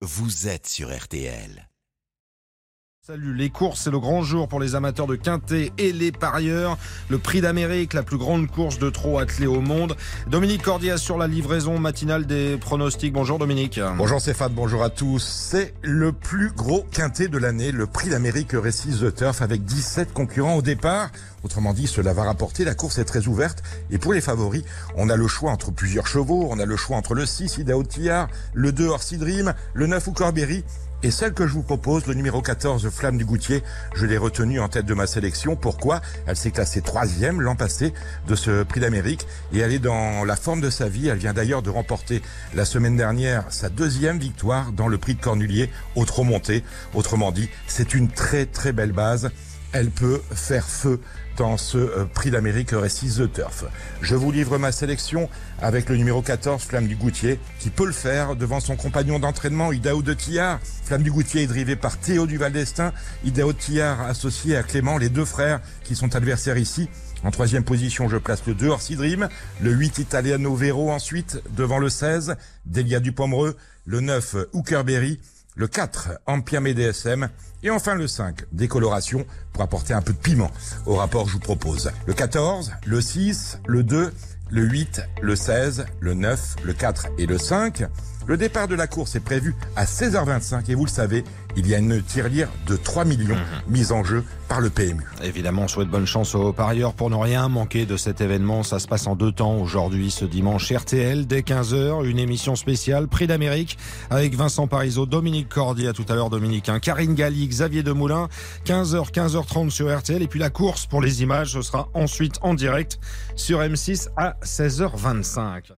vous êtes sur RTL. Salut, les courses, c'est le grand jour pour les amateurs de quintet et les parieurs. Le prix d'Amérique, la plus grande course de trot attelée au monde. Dominique Cordia sur la livraison matinale des pronostics. Bonjour Dominique. Bonjour Stéphane, bonjour à tous. C'est le plus gros quintet de l'année, le prix d'Amérique Récise The Turf avec 17 concurrents au départ. Autrement dit, cela va rapporter. La course est très ouverte. Et pour les favoris, on a le choix entre plusieurs chevaux. On a le choix entre le 6 Idaho Tillard, le 2 Orsi le 9 ou Corberry et celle que je vous propose, le numéro 14, Flamme du Goutier, je l'ai retenue en tête de ma sélection. Pourquoi? Elle s'est classée troisième l'an passé de ce prix d'Amérique et elle est dans la forme de sa vie. Elle vient d'ailleurs de remporter la semaine dernière sa deuxième victoire dans le prix de Cornulier au trot monté. Autrement dit, c'est une très très belle base elle peut faire feu dans ce euh, prix d'Amérique Récit The Turf. Je vous livre ma sélection avec le numéro 14, Flamme du Goutier, qui peut le faire devant son compagnon d'entraînement, Idao de Tillard. Flamme du Goutier est drivé par Théo Duval d'Estaing, Idao de Tillard associé à Clément, les deux frères qui sont adversaires ici. En troisième position, je place le 2 Orsi Dream, le 8 Italiano Vero ensuite, devant le 16, Delia Dupomereux, le 9 Hookerberry, le 4, Empire DSM, et enfin le 5, décoloration, pour apporter un peu de piment au rapport je vous propose. Le 14, le 6, le 2, le 8, le 16, le 9, le 4 et le 5. Le départ de la course est prévu à 16h25 et vous le savez, il y a une tirelire de 3 millions mhm. mise en jeu par le PMU. Évidemment, on souhaite bonne chance aux parieurs pour ne rien manquer de cet événement. Ça se passe en deux temps aujourd'hui, ce dimanche RTL, dès 15h, une émission spéciale Prix d'Amérique avec Vincent Parisot, Dominique Cordy, à tout à l'heure Dominique, hein, Karine Galli, Xavier Demoulin, 15h, 15h30 sur RTL. Et puis la course pour les images, ce sera ensuite en direct sur M6 à 16h25.